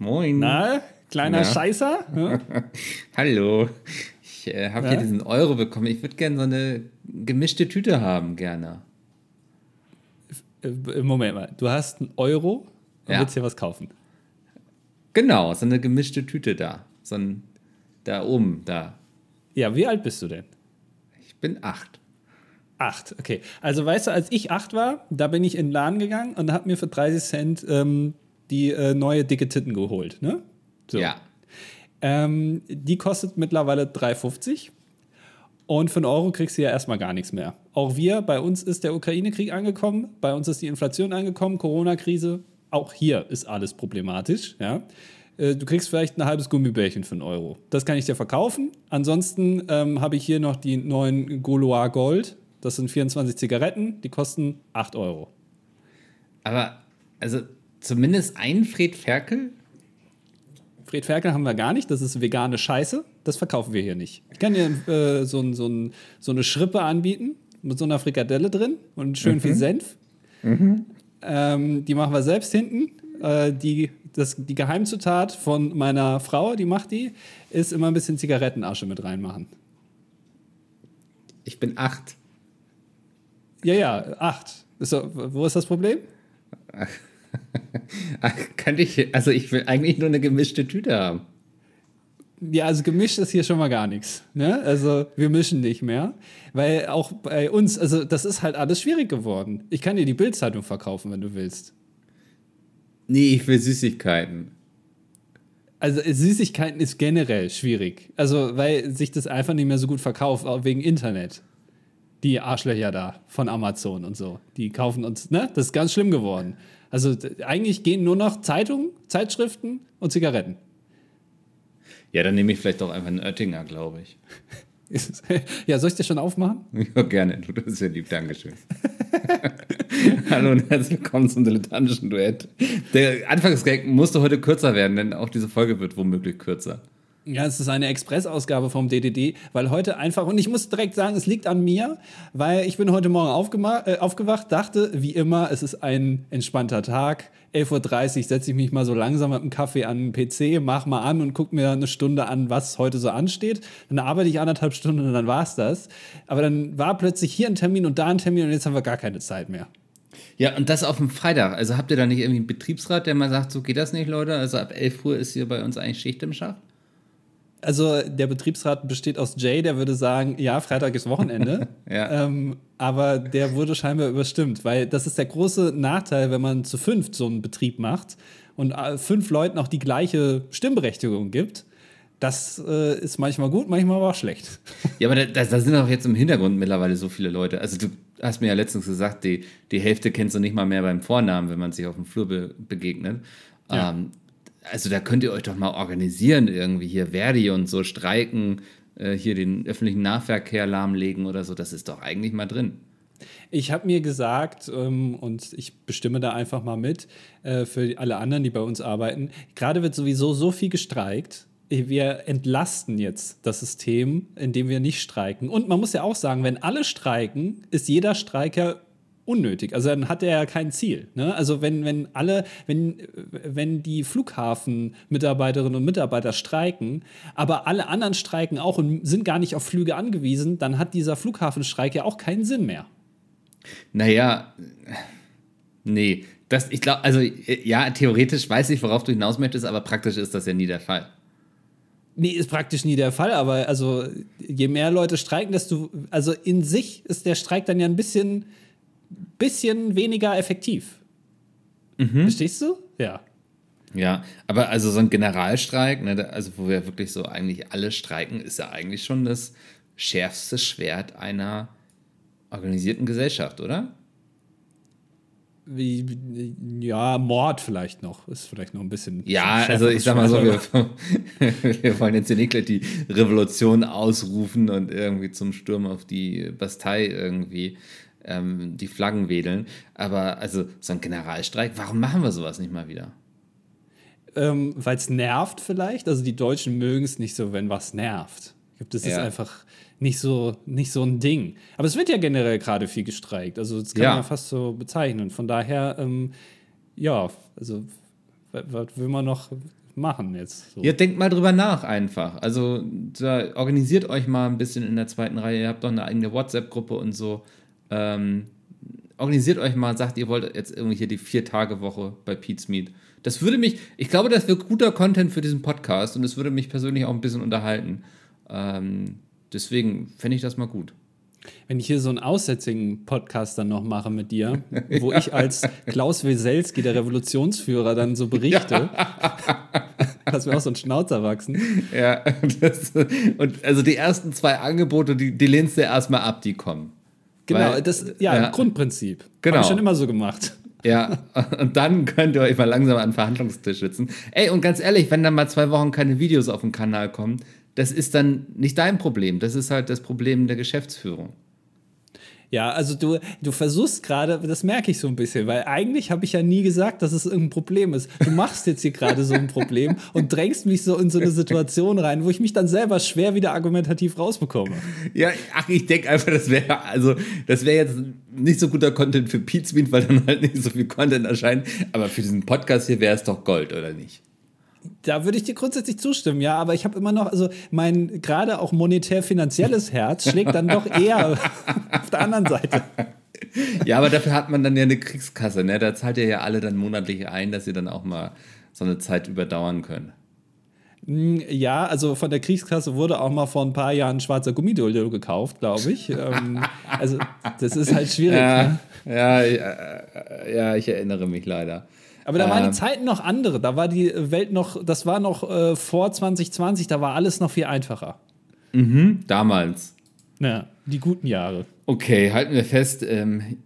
Moin. Na, kleiner Ja. Scheißer? Ja? Hallo. Ich äh, habe Ja? hier diesen Euro bekommen. Ich würde gerne so eine gemischte Tüte haben, gerne. Äh, Moment mal, du hast einen Euro und Ja. willst dir was kaufen. Genau, so eine gemischte Tüte da. So ein, da oben, da. Ja, wie alt bist du denn? Ich bin acht. Acht, okay. Also weißt du, als ich acht war, da bin ich in den Laden gegangen und habe mir für 30 Cent ähm, die äh, neue dicke Titten geholt, ne? So. Ja. Ähm, die kostet mittlerweile 3,50 und für einen Euro kriegst du ja erstmal gar nichts mehr. Auch wir, bei uns ist der Ukraine-Krieg angekommen, bei uns ist die Inflation angekommen, Corona-Krise, auch hier ist alles problematisch, ja. Äh, Du kriegst vielleicht ein halbes Gummibärchen für einen Euro. Das kann ich dir verkaufen. Ansonsten ähm, habe ich hier noch die neuen Goloa Gold. Das sind 24 Zigaretten, die kosten 8 Euro. Aber, also, zumindest ein Fred Ferkel? Fred Ferkel haben wir gar nicht, das ist vegane Scheiße. Das verkaufen wir hier nicht. Ich kann dir äh, so, so, so eine Schrippe anbieten mit so einer Frikadelle drin und schön viel Senf. Ähm, die machen wir selbst hinten. Äh, die, das, die Geheimzutat von meiner Frau, die macht die, ist immer ein bisschen Zigarettenasche mit reinmachen. Ich bin acht. Ja, ja, acht. So, wo ist das Problem? Könnte ich, also ich will eigentlich nur eine gemischte Tüte haben. Ja, also gemischt ist hier schon mal gar nichts. Ne? Also wir mischen nicht mehr, weil auch bei uns, also das ist halt alles schwierig geworden. Ich kann dir die Bildzeitung verkaufen, wenn du willst. Nee, ich will Süßigkeiten. Also Süßigkeiten ist generell schwierig. Also weil sich das einfach nicht mehr so gut verkauft, auch wegen Internet. Die Arschlöcher da von Amazon und so, die kaufen uns, ne? Das ist ganz schlimm geworden. Also eigentlich gehen nur noch Zeitungen, Zeitschriften und Zigaretten. Ja, dann nehme ich vielleicht doch einfach einen Oettinger, glaube ich. ja, soll ich dir schon aufmachen? Ja, gerne. Du das ist ja lieb. Dankeschön. Hallo und herzlich willkommen zum dilettantischen Duett. Der Anfangsgag musste heute kürzer werden, denn auch diese Folge wird womöglich kürzer. Ja, es ist eine Expressausgabe vom DDD, weil heute einfach, und ich muss direkt sagen, es liegt an mir, weil ich bin heute Morgen äh, aufgewacht, dachte, wie immer, es ist ein entspannter Tag. 11.30 Uhr setze ich mich mal so langsam mit dem Kaffee an den PC, mach mal an und guck mir eine Stunde an, was heute so ansteht. Dann arbeite ich anderthalb Stunden und dann war's das. Aber dann war plötzlich hier ein Termin und da ein Termin und jetzt haben wir gar keine Zeit mehr. Ja, und das auf dem Freitag. Also habt ihr da nicht irgendwie einen Betriebsrat, der mal sagt, so geht das nicht, Leute? Also ab 11 Uhr ist hier bei uns eigentlich Schicht im Schacht? Also der Betriebsrat besteht aus Jay, der würde sagen, ja, Freitag ist Wochenende. Ja. ähm, aber der wurde scheinbar überstimmt, weil das ist der große Nachteil, wenn man zu fünft so einen Betrieb macht und äh, fünf Leuten auch die gleiche Stimmberechtigung gibt. Das äh, ist manchmal gut, manchmal aber auch schlecht. Ja, aber da, da, da sind auch jetzt im Hintergrund mittlerweile so viele Leute. Also du hast mir ja letztens gesagt, die, die Hälfte kennst du nicht mal mehr beim Vornamen, wenn man sich auf dem Flur be begegnet. Ja. Ähm, also da könnt ihr euch doch mal organisieren, irgendwie hier Verdi und so streiken, äh, hier den öffentlichen Nahverkehr lahmlegen oder so. Das ist doch eigentlich mal drin. Ich habe mir gesagt, ähm, und ich bestimme da einfach mal mit, äh, für alle anderen, die bei uns arbeiten, gerade wird sowieso so viel gestreikt. Wir entlasten jetzt das System, indem wir nicht streiken. Und man muss ja auch sagen, wenn alle streiken, ist jeder Streiker unnötig. Also dann hat er ja kein Ziel. Ne? Also wenn, wenn alle, wenn, wenn die Flughafenmitarbeiterinnen und Mitarbeiter streiken, aber alle anderen streiken auch und sind gar nicht auf Flüge angewiesen, dann hat dieser Flughafenstreik ja auch keinen Sinn mehr. Naja, nee. Das, ich glaube, also ja, theoretisch weiß ich, worauf du hinaus möchtest, aber praktisch ist das ja nie der Fall. Nee, ist praktisch nie der Fall, aber also je mehr Leute streiken, desto, also in sich ist der Streik dann ja ein bisschen, bisschen weniger effektiv. Verstehst du? Ja. Ja, aber also so ein Generalstreik, ne, also wo wir wirklich so eigentlich alle streiken, ist ja eigentlich schon das schärfste Schwert einer organisierten Gesellschaft, oder? Wie, ja, Mord vielleicht noch. Ist vielleicht noch ein bisschen. Ja, also ich sag mal so, wir, wir wollen jetzt hier nicht gleich die Revolution ausrufen und irgendwie zum Sturm auf die Bastei irgendwie ähm, die Flaggen wedeln. Aber also so ein Generalstreik, warum machen wir sowas nicht mal wieder? Ähm, Weil es nervt vielleicht. Also die Deutschen mögen es nicht so, wenn was nervt. Ich glaube, das ist Ja. einfach nicht so, nicht so ein Ding. Aber es wird ja generell gerade viel gestreikt. Also das kann Ja. man ja fast so bezeichnen. Von daher, ähm, ja, also wa- was will man noch, machen jetzt. So. Ja, denkt mal drüber nach einfach. Also organisiert euch mal ein bisschen in der zweiten Reihe. Ihr habt doch eine eigene WhatsApp-Gruppe und so. Ähm, organisiert euch mal, sagt, ihr wollt jetzt irgendwie hier die Vier-Tage-Woche bei Pete's Meet. Das würde mich, ich glaube, das wäre guter Content für diesen Podcast und es würde mich persönlich auch ein bisschen unterhalten. Ähm, deswegen fände ich das mal gut. Wenn ich hier so einen aussätzigen Podcast dann noch mache mit dir, wo ja. ich als Klaus Weselski, der Revolutionsführer, dann so berichte, ja. dass wir auch so ein Schnauzer wachsen. Ja, das, und also die ersten zwei Angebote, die, die lehnst du erstmal ab, die kommen. Genau, Weil, das ja, ja Grundprinzip. Genau. Habe ich schon immer so gemacht. Ja, und dann könnt ihr euch mal langsam an den Verhandlungstisch sitzen. Ey, und ganz ehrlich, wenn dann mal zwei Wochen keine Videos auf dem Kanal kommen, das ist dann nicht dein Problem. Das ist halt das Problem der Geschäftsführung. Ja, also du, du versuchst gerade, das merke ich so ein bisschen, weil eigentlich habe ich ja nie gesagt, dass es irgendein Problem ist. Du machst jetzt hier gerade so ein Problem und drängst mich so in so eine Situation rein, wo ich mich dann selber schwer wieder argumentativ rausbekomme. Ja, ach, ich denke einfach, das wäre also, das wäre jetzt nicht so guter Content für Pizmeet, weil dann halt nicht so viel Content erscheint. Aber für diesen Podcast hier wäre es doch Gold, oder nicht? Da würde ich dir grundsätzlich zustimmen, ja, aber ich habe immer noch, also mein gerade auch monetär-finanzielles Herz schlägt dann doch eher auf der anderen Seite. Ja, aber dafür hat man dann ja eine Kriegskasse, ne? Da zahlt ihr ja alle dann monatlich ein, dass ihr dann auch mal so eine Zeit überdauern könnt. Hm, ja, also von der Kriegskasse wurde auch mal vor ein paar Jahren ein schwarzer Gummidoldo gekauft, glaube ich. ähm, also das ist halt schwierig. Ja, ne? ja, ja, ja, ich erinnere mich leider. Aber da waren die ähm. Zeiten noch andere. Da war die Welt noch, das war noch äh, vor 2020, da war alles noch viel einfacher. Mhm, damals. Ja, die guten Jahre. Okay, halten wir fest, ähm,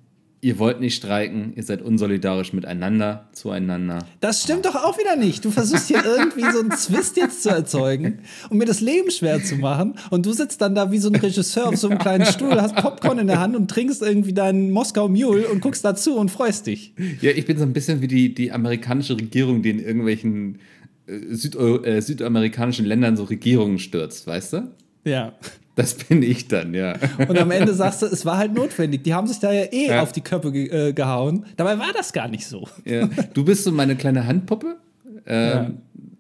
ihr wollt nicht streiken, ihr seid unsolidarisch miteinander, zueinander. Das stimmt doch auch wieder nicht. Du versuchst hier irgendwie so einen Zwist jetzt zu erzeugen, um mir das Leben schwer zu machen. Und du sitzt dann da wie so ein Regisseur auf so einem kleinen Stuhl, hast Popcorn in der Hand und trinkst irgendwie deinen Moskau Mule und guckst dazu und freust dich. Ja, ich bin so ein bisschen wie die, die amerikanische Regierung, die in irgendwelchen äh, Süd äh, südamerikanischen Ländern so Regierungen stürzt, weißt du? Ja. Das bin ich dann, ja. Und am Ende sagst du, es war halt notwendig. Die haben sich da ja eh ja. auf die Köpfe ge äh, gehauen. Dabei war das gar nicht so. Ja. Du bist so meine kleine Handpuppe. Ähm, ja.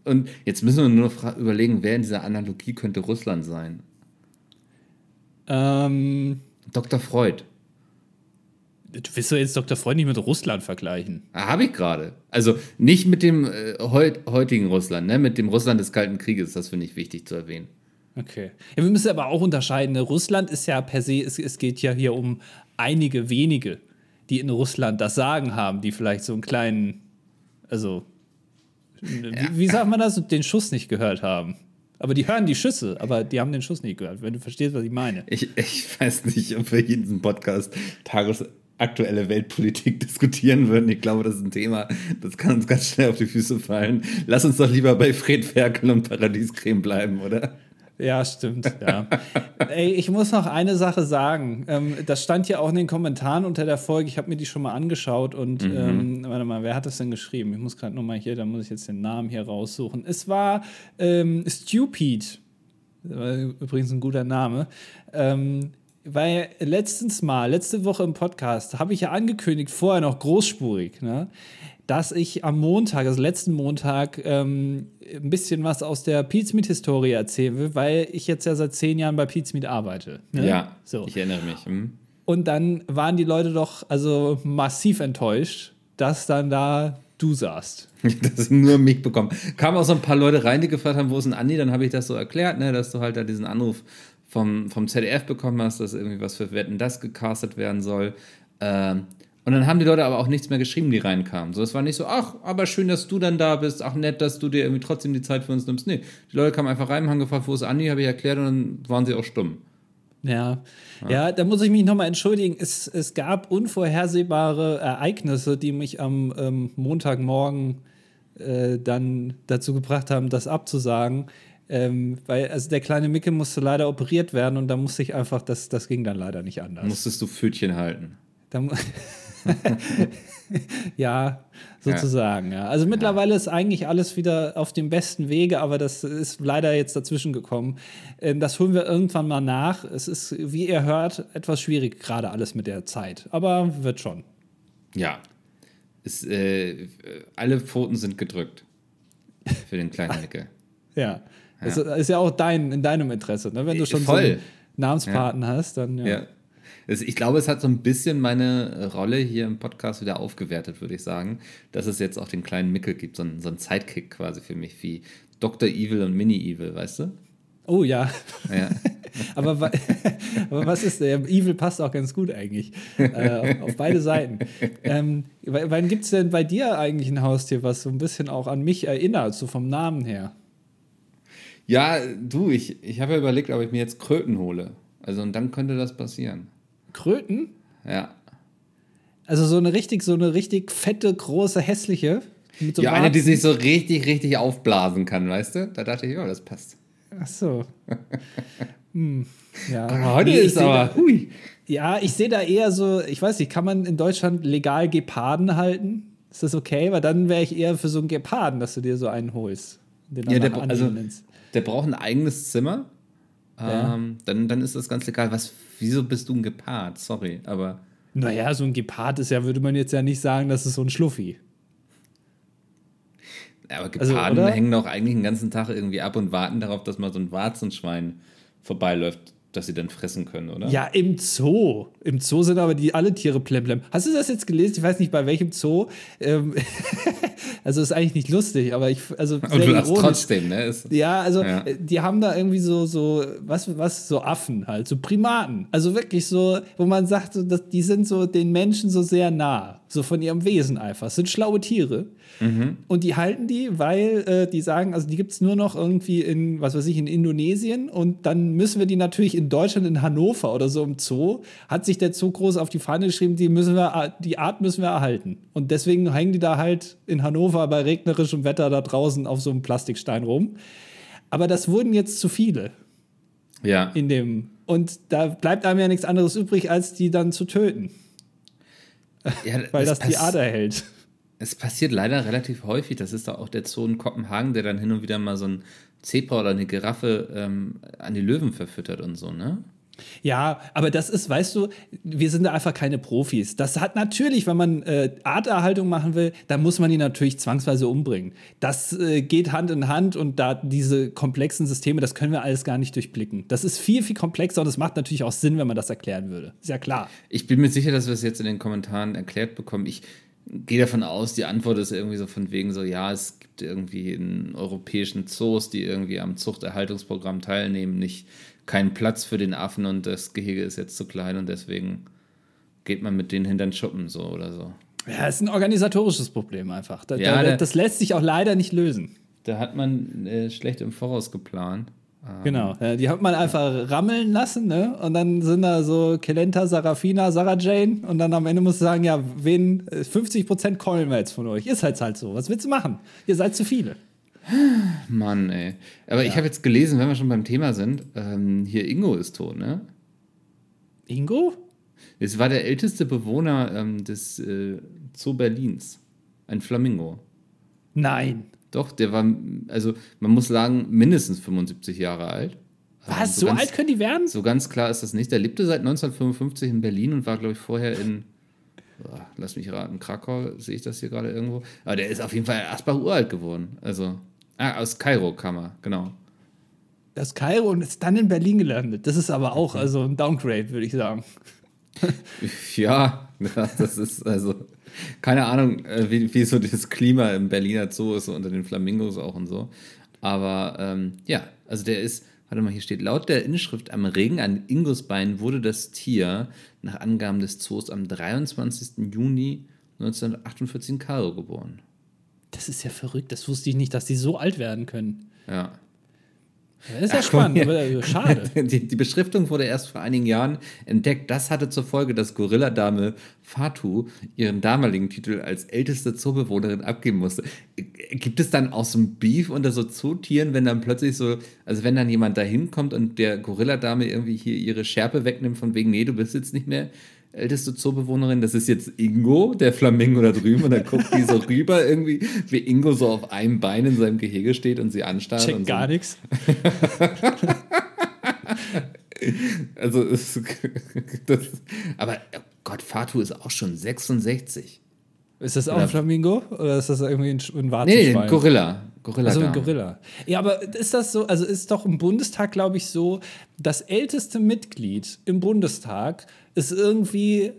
Und jetzt müssen wir nur noch überlegen, wer in dieser Analogie könnte Russland sein. Ähm, Dr. Freud. Du willst doch jetzt Dr. Freud nicht mit Russland vergleichen. Ah, Habe ich gerade. Also nicht mit dem äh, heutigen Russland, ne? mit dem Russland des Kalten Krieges. Das finde ich wichtig zu erwähnen. Okay. Ja, wir müssen aber auch unterscheiden. Ne? Russland ist ja per se, es, es geht ja hier um einige wenige, die in Russland das Sagen haben, die vielleicht so einen kleinen, also, ja. wie, wie sagt man das, den Schuss nicht gehört haben. Aber die hören die Schüsse, aber die haben den Schuss nicht gehört, wenn du verstehst, was ich meine. Ich, ich weiß nicht, ob wir hier in diesem Podcast tagesaktuelle Weltpolitik diskutieren würden. Ich glaube, das ist ein Thema, das kann uns ganz schnell auf die Füße fallen. Lass uns doch lieber bei Fred Ferkel und Paradiescreme bleiben, oder? Ja, stimmt. Ja. Ey, ich muss noch eine Sache sagen. Ähm, das stand ja auch in den Kommentaren unter der Folge. Ich habe mir die schon mal angeschauut und mhm. ähm, warte mal, wer hat das denn geschrieben? Ich muss gerade noch mal hier, da muss ich jetzt den Namen hier raussuchen. Es war ähm, Stupid. Übrigens ein guter Name. Ähm, weil letztens mal, letzte Woche im Podcast, habe ich ja angekündigt, vorher noch großspurig, ne? Dass ich am Montag, also letzten Montag, ähm, ein bisschen was aus der Pizmeet-Historie erzählen will, weil ich jetzt ja seit zehn Jahren bei Pizmeet arbeite. Ne? Ja, so. ich erinnere mich. Hm. Und dann waren die Leute doch also massiv enttäuscht, dass dann da du saßt. dass ich nur mich bekommen. Kamen auch so ein paar Leute rein, die gefragt haben, wo ist denn Andi? Dann habe ich das so erklärt, ne, dass du halt da diesen Anruf vom, vom ZDF bekommen hast, dass irgendwie was für Wetten das gecastet werden soll. Ähm, und dann haben die Leute aber auch nichts mehr geschrieben, die reinkamen. So, es war nicht so, ach, aber schön, dass du dann da bist, ach nett, dass du dir irgendwie trotzdem die Zeit für uns nimmst. Nee, die Leute kamen einfach rein, haben gefragt, wo ist Andi, habe ich erklärt und dann waren sie auch stumm. Ja. ja, ja, da muss ich mich nochmal entschuldigen. Es, es gab unvorhersehbare Ereignisse, die mich am ähm, Montagmorgen äh, dann dazu gebracht haben, das abzusagen. Ähm, weil also der kleine Micke musste leider operiert werden und da musste ich einfach, das, das ging dann leider nicht anders. Musstest du Pfötchen halten? Da, ja, sozusagen. Ja. Also mittlerweile ist eigentlich alles wieder auf dem besten Wege, aber das ist leider jetzt dazwischen gekommen. Ähm, das holen wir irgendwann mal nach. Es ist, wie ihr hört, etwas schwierig, gerade alles mit der Zeit. Aber wird schon. Ja. Es, äh, alle Pfoten sind gedrückt. für den kleinen Nickel. ja. Das ist ja auch dein, in deinem Interesse, ne? Wenn du schon Voll. so einen Namenspaten hast, dann ja. Ich glaube, es hat so ein bisschen meine Rolle hier im Podcast wieder aufgewertet, würde ich sagen, dass es jetzt auch den kleinen Mickel gibt, so einen, so einen Sidekick quasi für mich, wie Dr. Evil und Mini Evil, weißt du? Oh ja. Ja. aber, wa- aber was ist der? Evil passt auch ganz gut eigentlich. Äh, auf beide Seiten. Ähm, wann gibt es denn bei dir eigentlich ein Haustier, was so ein bisschen auch an mich erinnert, so vom Namen her? Ja, du, ich, ich habe ja überlegt, ob ich mir jetzt Kröten hole. Also, und dann könnte das passieren. Kröten? Ja. Also so eine richtig, so eine richtig fette, große, hässliche. Mit so ja, eine, die sich so richtig, richtig aufblasen kann, weißt du? Da dachte ich, ja, das passt. Ach so. hm, ja. Ah, Heute Nee, ich ist aber, Da, hui. ja, ich sehe da eher so, ich weiß nicht, kann man in Deutschland legal Geparden halten? Ist das okay? Weil dann wäre ich eher für so einen Geparden, dass du dir so einen holst. Ja, der, also, der braucht ein eigenes Zimmer. Ja. Ähm, dann, dann ist das ganz egal. Was, wieso bist du ein Gepard? Sorry, aber. Naja, so ein Gepard ist ja, würde man jetzt ja nicht sagen, das ist so ein Schluffi. Aber Also, Geparden oder? hängen doch eigentlich den ganzen Tag irgendwie ab und warten darauf, dass mal so ein Warzenschwein vorbeiläuft, das sie dann fressen können, oder? Ja, im Zoo. Im Zoo sind aber die alle Tiere plemplem. Hast du das jetzt gelesen? Ich weiß nicht, bei welchem Zoo. Ähm, also ist eigentlich nicht lustig, aber ich, also Und du lachst trotzdem, ne? Ist, Ja, also Ja. äh, die haben da irgendwie so, so, was, was, so Affen halt, so Primaten. Also wirklich so, wo man sagt, so, dass die sind so den Menschen so sehr nah, so von ihrem Wesen einfach. Es sind schlaue Tiere. Und die halten die, weil äh, die sagen, also die gibt es nur noch irgendwie in, was weiß ich, in Indonesien und dann müssen wir die natürlich in Deutschland, in Hannover oder so im Zoo, hat sich der Zoo groß auf die Fahne geschrieben, die müssen wir, die Art müssen wir erhalten. Und deswegen hängen die da halt in Hannover bei regnerischem Wetter da draußen auf so einem Plastikstein rum. Aber das wurden jetzt zu viele ja. in dem. Und da bleibt einem ja nichts anderes übrig, als die dann zu töten, ja weil das, die Art erhält. Es passiert leider relativ häufig. Das ist doch auch der Zoo in Kopenhagen, der dann hin und wieder mal so ein Zebra oder eine Giraffe ähm, an die Löwen verfüttert und so, ne? Ja, aber das ist, weißt du, wir sind da einfach keine Profis. Das hat natürlich, wenn man äh, Arterhaltung machen will, dann muss man die natürlich zwangsweise umbringen. Das äh, geht Hand in Hand und da diese komplexen Systeme, das können wir alles gar nicht durchblicken. Das ist viel, viel komplexer und es macht natürlich auch Sinn, wenn man das erklären würde. Ist ja klar. Ich bin mir sicher, dass wir es jetzt in den Kommentaren erklärt bekommen. Ich gehe davon aus, die Antwort ist irgendwie so von wegen so, ja, es gibt irgendwie in europäischen Zoos, die irgendwie am Zuchterhaltungsprogramm teilnehmen, nicht keinen Platz für den Affen und das Gehege ist jetzt zu klein und deswegen geht man mit denen hinter den Schuppen so oder so. Ja, es ist ein organisatorisches Problem einfach. Da, Ja, da, das lässt sich auch leider nicht lösen. Da hat man äh, schlecht im Voraus geplant. Genau. Ja, die hat man einfach rammeln lassen, ne? Und dann sind da so Kelenta, Sarafina, Sarah Jane. Und dann am Ende musst du sagen, ja, wen, äh, 50% callen wir jetzt von euch. Ihr seid halt so. Was willst du machen? Ihr seid zu viele. Mann, ey. Aber ich habe jetzt gelesen, wenn wir schon beim Thema sind, ähm, hier Ingo ist tot, ne? Ingo? Es war der älteste Bewohner ähm, des äh, Zoo Berlins. Ein Flamingo. Nein. Doch, der war, also man muss sagen, mindestens 75 Jahre alt. Was? Ähm, so ganz, alt können die werden? So ganz klar ist das nicht. Der lebte seit 1955 in Berlin und war, glaube ich, vorher in, oh, lass mich raten, Krakau, sehe ich das hier gerade irgendwo. Aber der ist auf jeden Fall Asbach uralt geworden. Also, ah, aus Kairo kam er, genau. Das Kairo und ist dann in Berlin gelandet. Das ist aber auch also ein Downgrade, würde ich sagen. Ja, das ist also keine Ahnung, äh, wie, wie so das Klima im Berliner Zoo ist, so unter den Flamingos auch und so. Aber ähm, ja, also der ist, warte mal, hier steht, laut der Inschrift am Regen an Ingusbein wurde das Tier nach Angaben des Zoos am 23. Juni 1948 in Kairo geboren. Das ist ja verrückt. Das wusste ich nicht, dass die so alt werden können. Ja. Das ist ja Ach, spannend, aber äh, schade. Die, die Beschriftung wurde erst vor einigen Jahren entdeckt. Das hatte zur Folge, dass Gorilladame Fatu ihren damaligen Titel als älteste Zoobewohnerin abgeben musste. Gibt es dann auch so ein Beef unter so Zootieren, wenn dann plötzlich so, also wenn dann jemand da hinkommt und der Gorilladame irgendwie hier ihre Schärpe wegnimmt, von wegen, nee, du bist jetzt nicht mehr älteste Zoobewohnerin, das ist jetzt Ingo, der Flamingo da drüben, und dann guckt die so rüber irgendwie, wie Ingo so auf einem Bein in seinem Gehege steht und sie anstarrt. Check und so. gar nichts. Also, es, das, aber oh Gott, Fatu ist auch schon 66. Ist das auch ein Flamingo oder ist das irgendwie ein, ein Nee, Warzenschwein? ein Gorilla. Gorilla. Also ein. Gorilla. Ja, aber ist das so, also ist doch im Bundestag, glaube ich, so, das älteste Mitglied im Bundestag ist irgendwie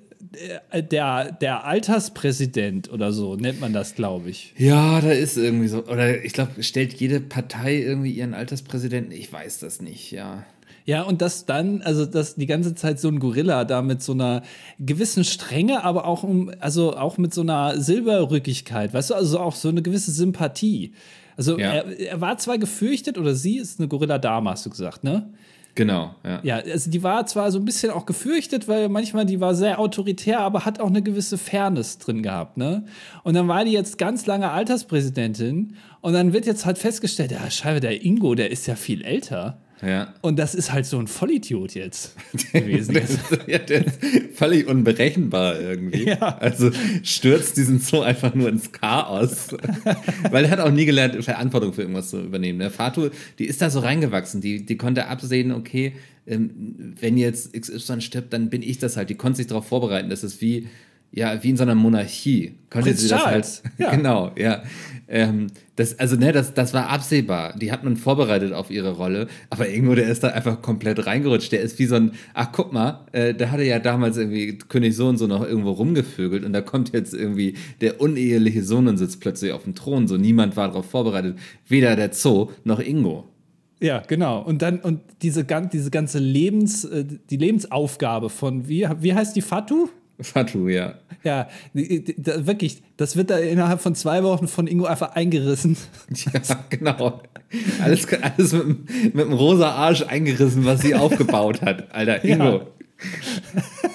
der, der, der Alterspräsident oder so, nennt man das, glaube ich. Ja, da ist irgendwie so. Oder ich glaube, stellt jede Partei irgendwie ihren Alterspräsidenten? Ich weiß das nicht, ja. Ja, und dass dann, also dass die ganze Zeit so ein Gorilla da mit so einer gewissen Strenge, aber auch um, also auch mit so einer Silberrückigkeit, weißt du, also auch so eine gewisse Sympathie. Also Ja. er, er war zwar gefürchtet, oder sie ist eine Gorilla-Dame, hast du gesagt, ne? Genau, ja. Ja, also die war zwar so ein bisschen auch gefürchtet, weil manchmal die war sehr autoritär, aber hat auch eine gewisse Fairness drin gehabt, ne? Und dann war die jetzt ganz lange Alterspräsidentin und dann wird jetzt halt festgestellt, ja, Scheibe, der Ingo, der ist ja viel älter. Ja. Und das ist halt so ein Vollidiot jetzt gewesen. Der ist, ja, der ist völlig unberechenbar irgendwie. Ja. Also stürzt diesen Zoo einfach nur ins Chaos. Weil er hat auch nie gelernt, Verantwortung für irgendwas zu übernehmen. Der Fatu, die ist da so reingewachsen. Die, die konnte absehen, okay, ähm, wenn jetzt XY stirbt, dann bin ich das halt. Die konnte sich darauf vorbereiten. Das ist wie, ja, wie in so einer Monarchie. Konnte Prinz sie das Charles, halt. ja. Genau, ja. Ähm, das, also, ne, das, das war absehbar. Die hat man vorbereitet auf ihre Rolle. Aber irgendwo, der ist da einfach komplett reingerutscht. Der ist wie so ein, ach, guck mal, äh, der hatte ja damals irgendwie König so und so noch irgendwo rumgevögelt. Und da kommt jetzt irgendwie der uneheliche Sohn und sitzt plötzlich auf dem Thron. So niemand war darauf vorbereitet. Weder der Zoo noch Ingo. Ja, genau. Und dann, und diese, diese ganze Lebens, äh, die Lebensaufgabe von, wie, wie heißt die Fatu? Fatu, ja. Ja, wirklich, das wird da innerhalb von zwei Wochen von Ingo einfach eingerissen. Ja, genau. Alles, alles mit, mit dem rosa Arsch eingerissen, was sie aufgebaut hat. Alter, Ingo.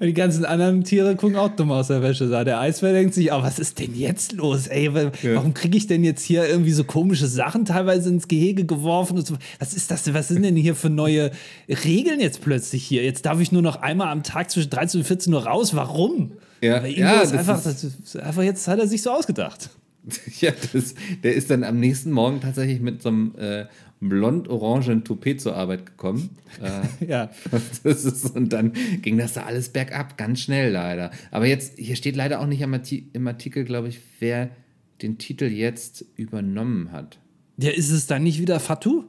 Und die ganzen anderen Tiere gucken auch dumm aus der Wäsche. Der Eisbär denkt sich, oh, was ist denn jetzt los? Ey, wa- warum kriege ich denn jetzt hier irgendwie so komische Sachen teilweise ins Gehege geworfen? Und so. Was ist das? Was sind denn hier für neue Regeln jetzt plötzlich hier? Jetzt darf ich nur noch einmal am Tag zwischen 13 und 14 Uhr raus. Warum? Ja, Weil ja, das einfach, das ist einfach jetzt hat er sich so ausgedacht. Ja, das, der ist dann am nächsten Morgen tatsächlich mit so einem äh, blond-orangen Toupet zur Arbeit gekommen. Äh, Ja. das ist, und dann ging das da alles bergab, ganz schnell leider. Aber jetzt, hier steht leider auch nicht im, Arti im Artikel, glaube ich, wer den Titel jetzt übernommen hat. Ja, ist es dann nicht wieder Fatou?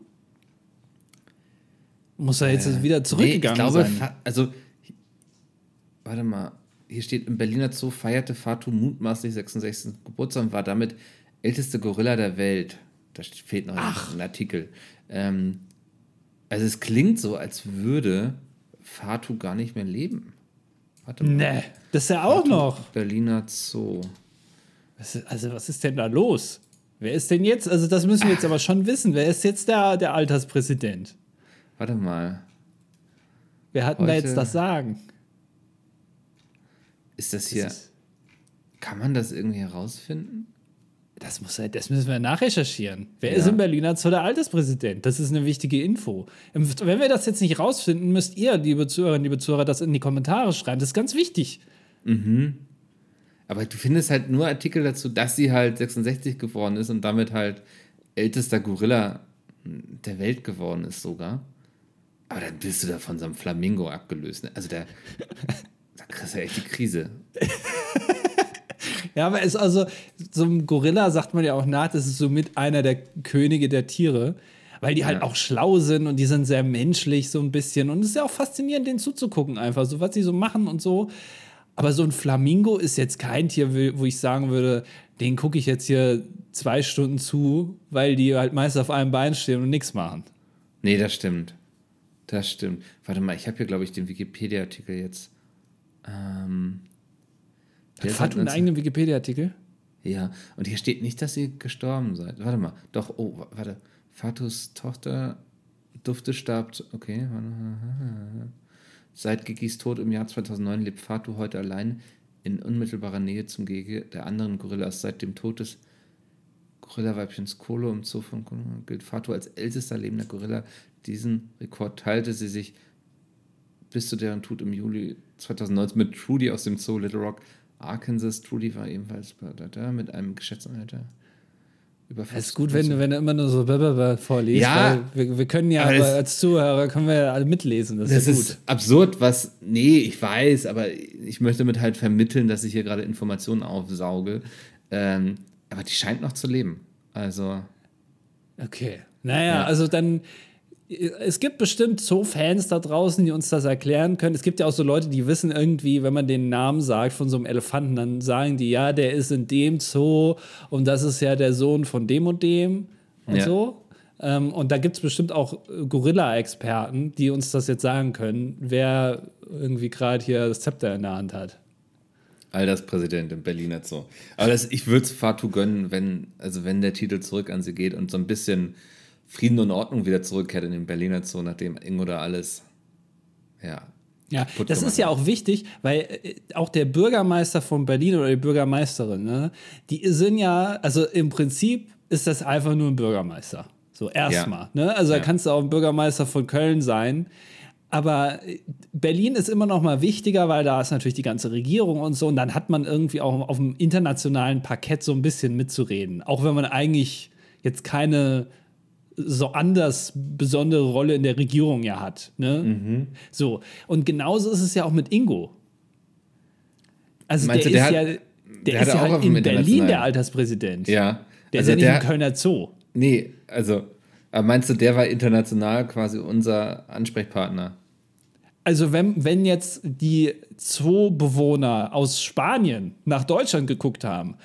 Muss er jetzt wieder Äh, Nee, zurückgegangen ich glaube, sein? Also, warte mal, hier steht, im Berliner Zoo feierte Fatu mutmaßlich 66. Geburtstag und war damit älteste Gorilla der Welt. Da fehlt noch ein, ein Artikel. Ähm, also es klingt so, als würde Fatu gar nicht mehr leben. Warte mal. Nee, das ist ja auch noch. Berliner Zoo. Was ist, also, was ist denn da los? Wer ist denn jetzt? Also, das müssen wir jetzt aber schon wissen. Wer ist jetzt der, der Alterspräsident? Warte mal. Wer hat denn da jetzt das Sagen? Ist das hier. Ist- kann man das irgendwie herausfinden? Das, muss, das müssen wir nachrecherchieren. Wer Ja. ist im Berliner Zoo der Alterspräsident? Das ist eine wichtige Info. Wenn wir das jetzt nicht rausfinden, müsst ihr, liebe Zuhörerinnen, liebe Zuhörer, das in die Kommentare schreiben. Das ist ganz wichtig. Aber du findest halt nur Artikel dazu, dass sie halt 66 geworden ist und damit halt ältester Gorilla der Welt geworden ist sogar. Aber dann bist du da von so einem Flamingo abgelöst. Ne? Also der, da kriegst du ja echt die Krise. Ja, aber es ist also, so ein Gorilla sagt man ja auch nach, das ist so mit einer der Könige der Tiere, weil die halt Ja. auch schlau sind und die sind sehr menschlich so ein bisschen. Und es ist ja auch faszinierend, denen zuzugucken, einfach so, was sie so machen und so. Aber so ein Flamingo ist jetzt kein Tier, wo ich sagen würde, den gucke ich jetzt hier zwei Stunden zu, weil die halt meist auf einem Bein stehen und nichts machen. Nee, das stimmt. Das stimmt. Warte mal, ich habe hier, glaube ich, den Wikipedia-Artikel jetzt. Ähm, Hat halt einen eigenen Wikipedia-Artikel? Ja, und hier steht nicht, dass sie gestorben seid. Warte mal, doch, oh, wa- warte. Fatus Tochter Dufte starb, okay. Seit Gigis Tod im Jahr 2009 lebt Fatu heute allein in unmittelbarer Nähe zum Gehege der anderen Gorillas. Seit dem Tod des Gorilla-Weibchens Kolo im Zoo von Kolo gilt Fatu als ältester lebender Gorilla. Diesen Rekord teilte sie sich bis zu deren Tod im Juli 2019 mit Trudy aus dem Zoo Little Rock, Arkansas. Trudy war ebenfalls mit einem geschätzten Alter über Es ist gut, wenn du, wenn du immer nur so blablabla vorliest. Ja. wir, wir können ja, Aber das- als Zuhörer können wir ja alle mitlesen. Das, Das ist ja gut. ist absurd, was. Nee, ich weiß, aber ich möchte damit halt vermitteln, dass ich hier gerade Informationen aufsauge. Ähm, aber die scheint noch zu leben. Also. Okay. Naja, Ja. also dann. Es gibt bestimmt Zoo-Fans da draußen, die uns das erklären können. Es gibt ja auch so Leute, die wissen irgendwie, wenn man den Namen sagt von so einem Elefanten, dann sagen die, ja, der ist in dem Zoo und das ist ja der Sohn von dem und dem und Ja. so. Ähm, und da gibt es bestimmt auch äh, Gorilla-Experten, die uns das jetzt sagen können, wer irgendwie gerade hier das Zepter in der Hand hat. Alterspräsident im Berliner Zoo. Aber das, ich würde es Fatu gönnen, wenn, also wenn der Titel zurück an sie geht und so ein bisschen Frieden und Ordnung wieder zurückkehrt in den Berliner Zoo, nachdem Ingo da alles, ja. Ja, das ist ja auch wichtig, weil äh, auch der Bürgermeister von Berlin oder die Bürgermeisterin, ne, die sind ja, also im Prinzip ist das einfach nur ein Bürgermeister. So erstmal. Ne? Also Ja. da kannst du auch ein Bürgermeister von Köln sein. Aber äh, Berlin ist immer noch mal wichtiger, weil da ist natürlich die ganze Regierung und so. Und dann hat man irgendwie auch auf dem internationalen Parkett so ein bisschen mitzureden. Auch wenn man eigentlich jetzt keine so anders besondere Rolle in der Regierung ja hat. Ne? Mhm. So. Und genauso ist es ja auch mit Ingo. Also Meinst der, du, der ist hat- ja, der, der ist ja auch halt in Berlin der Alterspräsident. Ja. Der also ist ja nicht im Kölner Zoo. Nee, also, aber meinst du, der war international quasi unser Ansprechpartner? Also wenn, wenn jetzt die Zoobewohner aus Spanien nach Deutschland geguckt haben,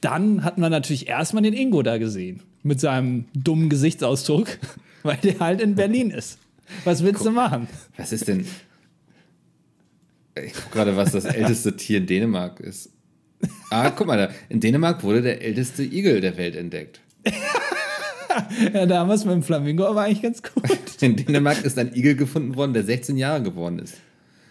dann hat man natürlich erstmal den Ingo da gesehen. Mit seinem dummen Gesichtsausdruck, weil der halt in Berlin ist. Was willst du machen? Was ist denn. Ich gucke gerade, was das älteste Tier in Dänemark ist. Ah, guck mal, da. in Dänemark wurde der älteste Igel der Welt entdeckt. Ja, damals mit dem Flamingo war eigentlich ganz gut. In Dänemark ist ein Igel gefunden worden, der 16 Jahre geworden ist.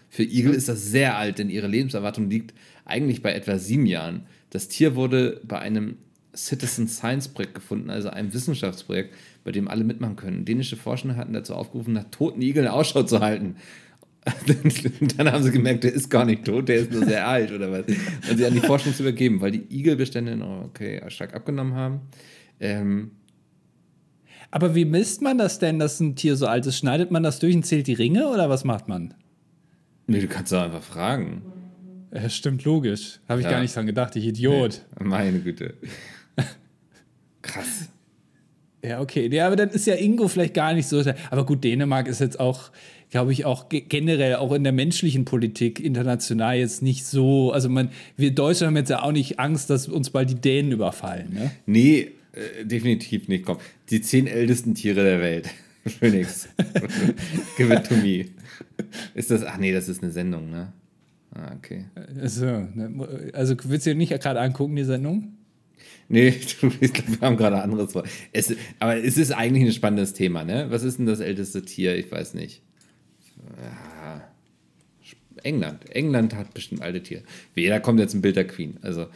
Für Igel ist das sehr alt, denn ihre Lebenserwartung liegt eigentlich bei etwa sieben Jahren. Das Tier wurde bei einem Citizen Science Projekt gefunden, also einem Wissenschaftsprojekt, bei dem alle mitmachen können. Dänische Forscher hatten dazu aufgerufen, nach toten Igeln Ausschau zu halten. Dann haben sie gemerkt, der ist gar nicht tot, der ist nur sehr alt oder was. Und sie an die Forschung zu übergeben, weil die Igelbestände oh, okay, stark abgenommen haben. Ähm, Aber wie misst man das denn, dass ein Tier so alt ist? Schneidet man das durch und zählt die Ringe oder was macht man? nee, du kannst doch einfach fragen. Ja, stimmt, logisch. Habe ich Ja. gar nicht dran gedacht, ich Idiot. Meine Güte. Krass. Ja, okay. Ja, aber dann ist ja Ingo vielleicht gar nicht so. Aber gut, Dänemark ist jetzt auch, glaube ich, auch ge- generell auch in der menschlichen Politik international jetzt nicht so. Also man, wir Deutsche haben jetzt ja auch nicht Angst, dass uns bald die Dänen überfallen. Ne? Nee, äh, definitiv nicht. Komm, die zehn ältesten Tiere der Welt. Phoenix. Give it to me. Ist das, ach nee, das ist eine Sendung, ne? Ah, okay. Also, ne, also willst du dir nicht gerade angucken, die Sendung? Nee, du, ich glaube, wir haben gerade ein anderes Wort. Es, aber es ist eigentlich ein spannendes Thema, ne? Was ist denn das älteste Tier? Ich weiß nicht. Ja, England. England hat bestimmt alte Tiere. Wie jeder kommt jetzt ein Bild der Queen. Also.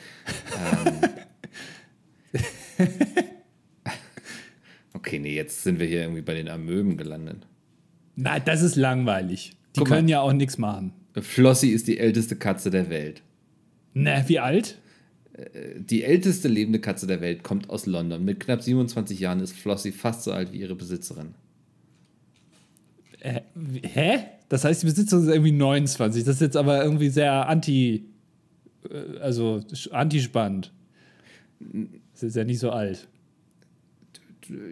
Ähm, okay, nee, jetzt sind wir hier irgendwie bei den Amöben gelandet. Nein, das ist langweilig. Die Guck mal. können ja auch nichts machen. Flossie ist die älteste Katze der Welt. Ne, wie alt? Die älteste lebende Katze der Welt kommt aus London. Mit knapp 27 Jahren ist Flossie fast so alt wie ihre Besitzerin. Äh, hä? Das heißt, die Besitzerin ist irgendwie 29. Das ist jetzt aber irgendwie sehr anti, äh, also antispannend. Das ist ja nicht so alt.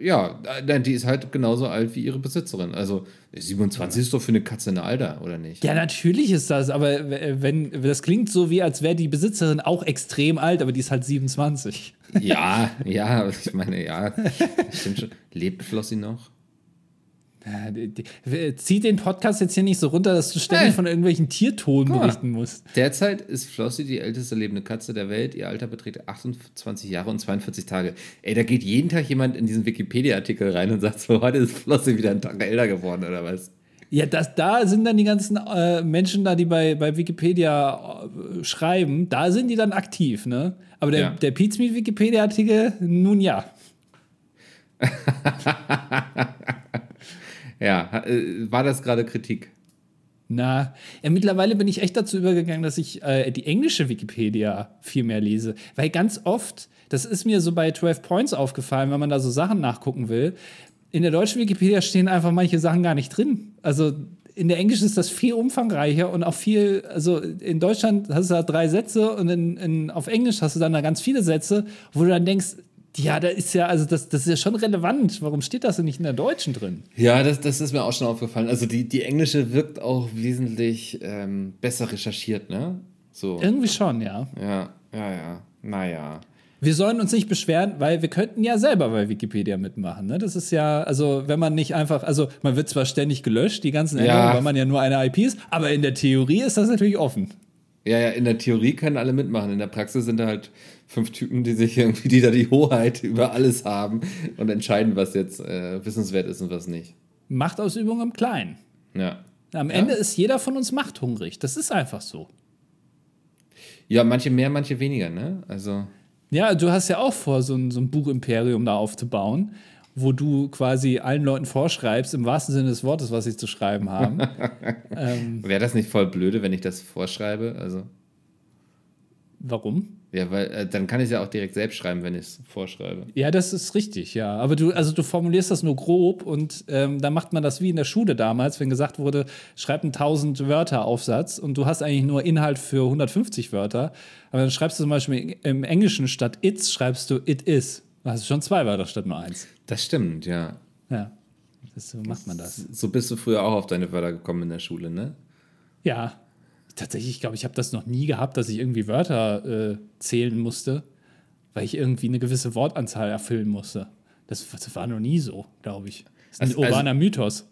Ja, die ist halt genauso alt wie ihre Besitzerin. Also 27 ist doch für eine Katze ein Alter, oder nicht? Ja, natürlich ist das, aber wenn das klingt so wie, als wäre die Besitzerin auch extrem alt, aber die ist halt 27. Ja, ja, ich meine, ja, stimmt schon. Lebt Flossie noch? Ja, die, die, w- zieh den Podcast jetzt hier nicht so runter, dass du ständig Hey. von irgendwelchen Tiertonen berichten musst. Derzeit ist Flossie die älteste lebende Katze der Welt. Ihr Alter beträgt 28 Jahre und 42 Tage. Ey, da geht jeden Tag jemand in diesen Wikipedia-Artikel rein und sagt so, heute ist Flossie wieder ein Tag älter geworden, oder was? Ja, das, da sind dann die ganzen äh, Menschen da, die bei, bei Wikipedia äh, schreiben, da sind die dann aktiv, ne? Aber der, Ja. der Pizmeet Wikipedia-Artikel, nun ja. Ja, äh, war das gerade Kritik? Na, ja, mittlerweile bin ich echt dazu übergegangen, dass ich äh, die englische Wikipedia viel mehr lese. Weil ganz oft, das ist mir so bei 12 Points aufgefallen, wenn man da so Sachen nachgucken will, in der deutschen Wikipedia stehen einfach manche Sachen gar nicht drin. Also in der englischen ist das viel umfangreicher und auch viel, also in Deutschland hast du da drei Sätze und in, in, auf Englisch hast du dann da ganz viele Sätze, wo du dann denkst, ja, da ist ja, also das, das ist ja schon relevant. Warum steht das denn nicht in der Deutschen drin? Ja, das, das ist mir auch schon aufgefallen. Also die, die englische wirkt auch wesentlich ähm, besser recherchiert, ne? So. Irgendwie schon, ja. Ja, ja, ja. Naja. Wir sollen uns nicht beschweren, weil wir könnten ja selber bei Wikipedia mitmachen. Ne? Das ist ja, also wenn man nicht einfach, also man wird zwar ständig gelöscht, die ganzen Änderungen, ja. weil man ja nur eine IP ist, aber in der Theorie ist das natürlich offen. Ja, ja, in der Theorie können alle mitmachen. In der Praxis sind da halt fünf Typen, die sich irgendwie, die da die Hoheit über alles haben und entscheiden, was jetzt äh, wissenswert ist und was nicht. Machtausübung im Kleinen. Ja. Am Ende ja. ist jeder von uns machthungrig. Das ist einfach so. Ja, manche mehr, manche weniger, ne? Also. Ja, du hast ja auch vor, so ein, so ein Buchimperium da aufzubauen, wo du quasi allen Leuten vorschreibst, im wahrsten Sinne des Wortes, was sie zu schreiben haben. ähm, Wäre das nicht voll blöde, wenn ich das vorschreibe? Also. Warum? Ja, weil äh, dann kann ich es ja auch direkt selbst schreiben, wenn ich es vorschreibe. Ja, das ist richtig, ja. Aber du, also du formulierst das nur grob und ähm, dann macht man das wie in der Schule damals, wenn gesagt wurde, schreib einen 1000 Wörter Aufsatz und du hast eigentlich nur Inhalt für 150 Wörter. Aber dann schreibst du zum Beispiel im Englischen statt it's schreibst du it is. Du hast schon zwei Wörter statt nur eins. Das stimmt, ja. Ja. Das, so macht man das. So bist du früher auch auf deine Wörter gekommen in der Schule, ne? Ja, tatsächlich, ich glaube, ich habe das noch nie gehabt, dass ich irgendwie Wörter äh, zählen musste, weil ich irgendwie eine gewisse Wortanzahl erfüllen musste. Das, das war noch nie so, glaube ich. Das ist ein also, urbaner also, Mythos.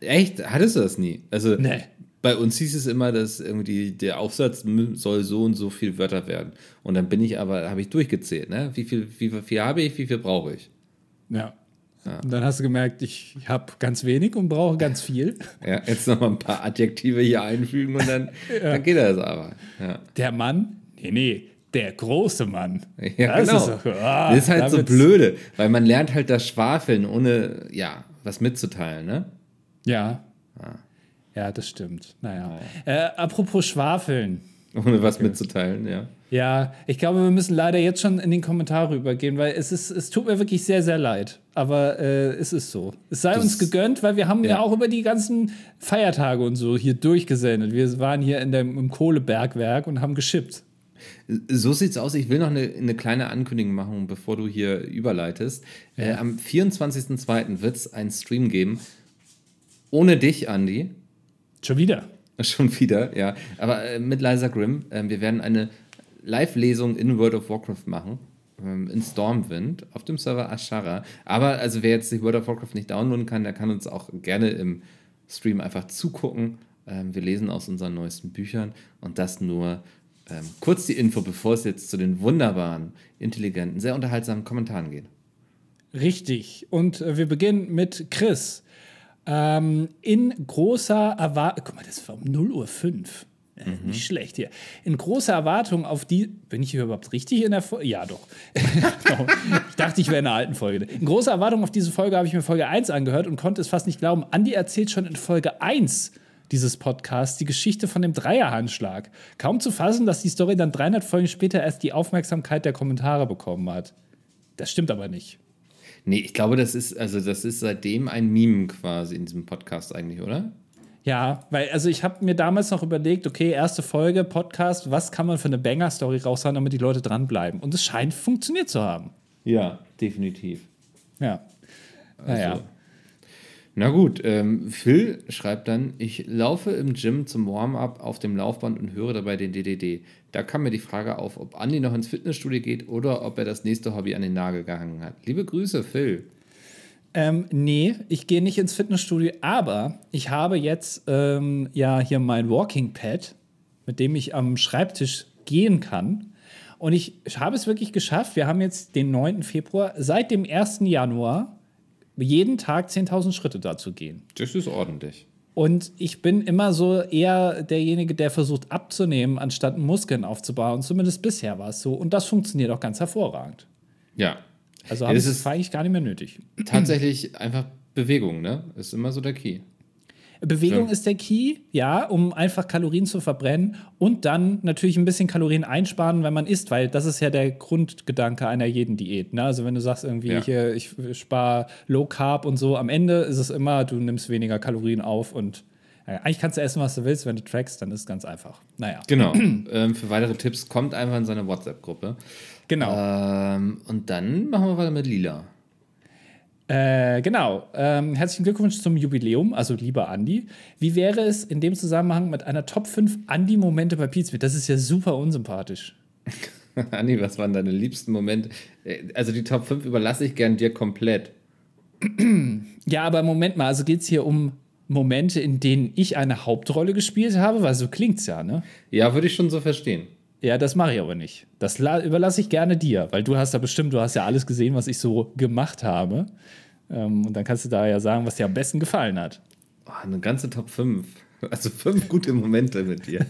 Echt? Hattest du das nie? Also nee. bei uns hieß es immer, dass irgendwie der Aufsatz soll so und so viele Wörter werden. Und dann bin ich aber, habe ich durchgezählt, ne? Wie viel, wie viel habe ich, wie viel brauche ich? Ja. Ja. Und dann hast du gemerkt, ich habe ganz wenig und brauche ganz viel. Ja, jetzt noch mal ein paar Adjektive hier einfügen und dann, ja. dann geht das aber. Ja. Der Mann? Nee, nee, der große Mann. Ja, das genau. Ist, ah, das ist halt so blöde, weil man lernt halt das Schwafeln, ohne ja, was mitzuteilen, ne? Ja. Ja, ja das stimmt. Naja. Äh, apropos Schwafeln. Ohne was okay. mitzuteilen, ja. Ja, ich glaube, wir müssen leider jetzt schon in den Kommentare übergehen, weil es ist, es tut mir wirklich sehr, sehr leid. Aber äh, es ist so. Es sei das, uns gegönnt, weil wir haben ja. ja. auch über die ganzen Feiertage und so hier durchgesendet. Wir waren hier in dem, im Kohlebergwerk und haben geschippt. So sieht's aus. Ich will noch eine, eine kleine Ankündigung machen, bevor du hier überleitest. Ja. Äh, am 24.02. wird es einen Stream geben. Ohne dich, Andy. Schon wieder. Schon wieder, ja. Aber äh, mit Liza Grimm. Äh, wir werden eine Live-Lesung in World of Warcraft machen. Ähm, in Stormwind auf dem Server Ashara. Aber also wer jetzt die World of Warcraft nicht downloaden kann, der kann uns auch gerne im Stream einfach zugucken. Ähm, wir lesen aus unseren neuesten Büchern und das nur ähm, kurz die Info, bevor es jetzt zu den wunderbaren, intelligenten, sehr unterhaltsamen Kommentaren geht. Richtig. Und äh, wir beginnen mit Chris. Ähm, in großer Erwartung. Guck mal, das war um 0 Uhr 5. Mhm. Nicht schlecht hier. In großer Erwartung auf die. Bin ich hier überhaupt richtig in der Folge? Ja, doch. ich dachte, ich wäre in der alten Folge. In großer Erwartung auf diese Folge habe ich mir Folge 1 angehört und konnte es fast nicht glauben. Andi erzählt schon in Folge 1 dieses Podcasts die Geschichte von dem Dreierhandschlag. Kaum zu fassen, dass die Story dann 300 Folgen später erst die Aufmerksamkeit der Kommentare bekommen hat. Das stimmt aber nicht. Nee, ich glaube, das ist, also das ist seitdem ein Meme quasi in diesem Podcast eigentlich, oder? Ja, weil, also ich habe mir damals noch überlegt, okay, erste Folge, Podcast, was kann man für eine Banger-Story raushauen, damit die Leute dranbleiben? Und es scheint funktioniert zu haben. Ja, definitiv. Ja. Also, naja. Na gut, ähm, Phil schreibt dann, ich laufe im Gym zum Warm-up auf dem Laufband und höre dabei den DDD. Da kam mir die Frage auf, ob Andi noch ins Fitnessstudio geht oder ob er das nächste Hobby an den Nagel gehangen hat. Liebe Grüße, Phil. Ähm, nee, ich gehe nicht ins Fitnessstudio, aber ich habe jetzt ähm, ja hier mein Walking Pad, mit dem ich am Schreibtisch gehen kann. Und ich habe es wirklich geschafft. Wir haben jetzt den 9. Februar. Seit dem 1. Januar jeden Tag 10.000 Schritte dazu gehen. Das ist ordentlich. Und ich bin immer so eher derjenige, der versucht abzunehmen, anstatt Muskeln aufzubauen. Zumindest bisher war es so. Und das funktioniert auch ganz hervorragend. Ja, also ja, das ist eigentlich gar nicht mehr nötig. Tatsächlich einfach Bewegung, ne? Ist immer so der Key. Bewegung Ja. ist der Key, ja, um einfach Kalorien zu verbrennen und dann natürlich ein bisschen Kalorien einsparen, wenn man isst, weil das ist ja der Grundgedanke einer jeden Diät. Ne? Also wenn du sagst irgendwie, Ja. ich, äh, ich spare Low Carb und so, am Ende ist es immer, du nimmst weniger Kalorien auf und äh, eigentlich kannst du essen, was du willst, wenn du trackst, dann ist es ganz einfach. Naja, Genau. ähm, für weitere Tipps kommt einfach in seine WhatsApp-Gruppe. genau. Ähm, und dann machen wir weiter mit Lila. Äh, genau. Ähm, herzlichen Glückwunsch zum Jubiläum, also lieber Andi. Wie wäre es in dem Zusammenhang mit einer Top 5 Andi-Momente bei Pizza? Das ist ja super unsympathisch. Anni, was waren deine liebsten Momente? Äh, Also die Top 5 überlasse ich gern dir komplett. Ja, aber Moment mal, also geht es hier um Momente, in denen ich eine Hauptrolle gespielt habe? Weil so klingt's ja, ne? Ja, würde ich schon so verstehen. Ja, das mache ich aber nicht. Das la- überlasse ich gerne dir, weil du hast ja bestimmt, du hast ja alles gesehen, was ich so gemacht habe. Ähm, und dann kannst du da ja sagen, was dir am besten gefallen hat. Oh, eine ganze Top 5. Also fünf gute Momente mit dir.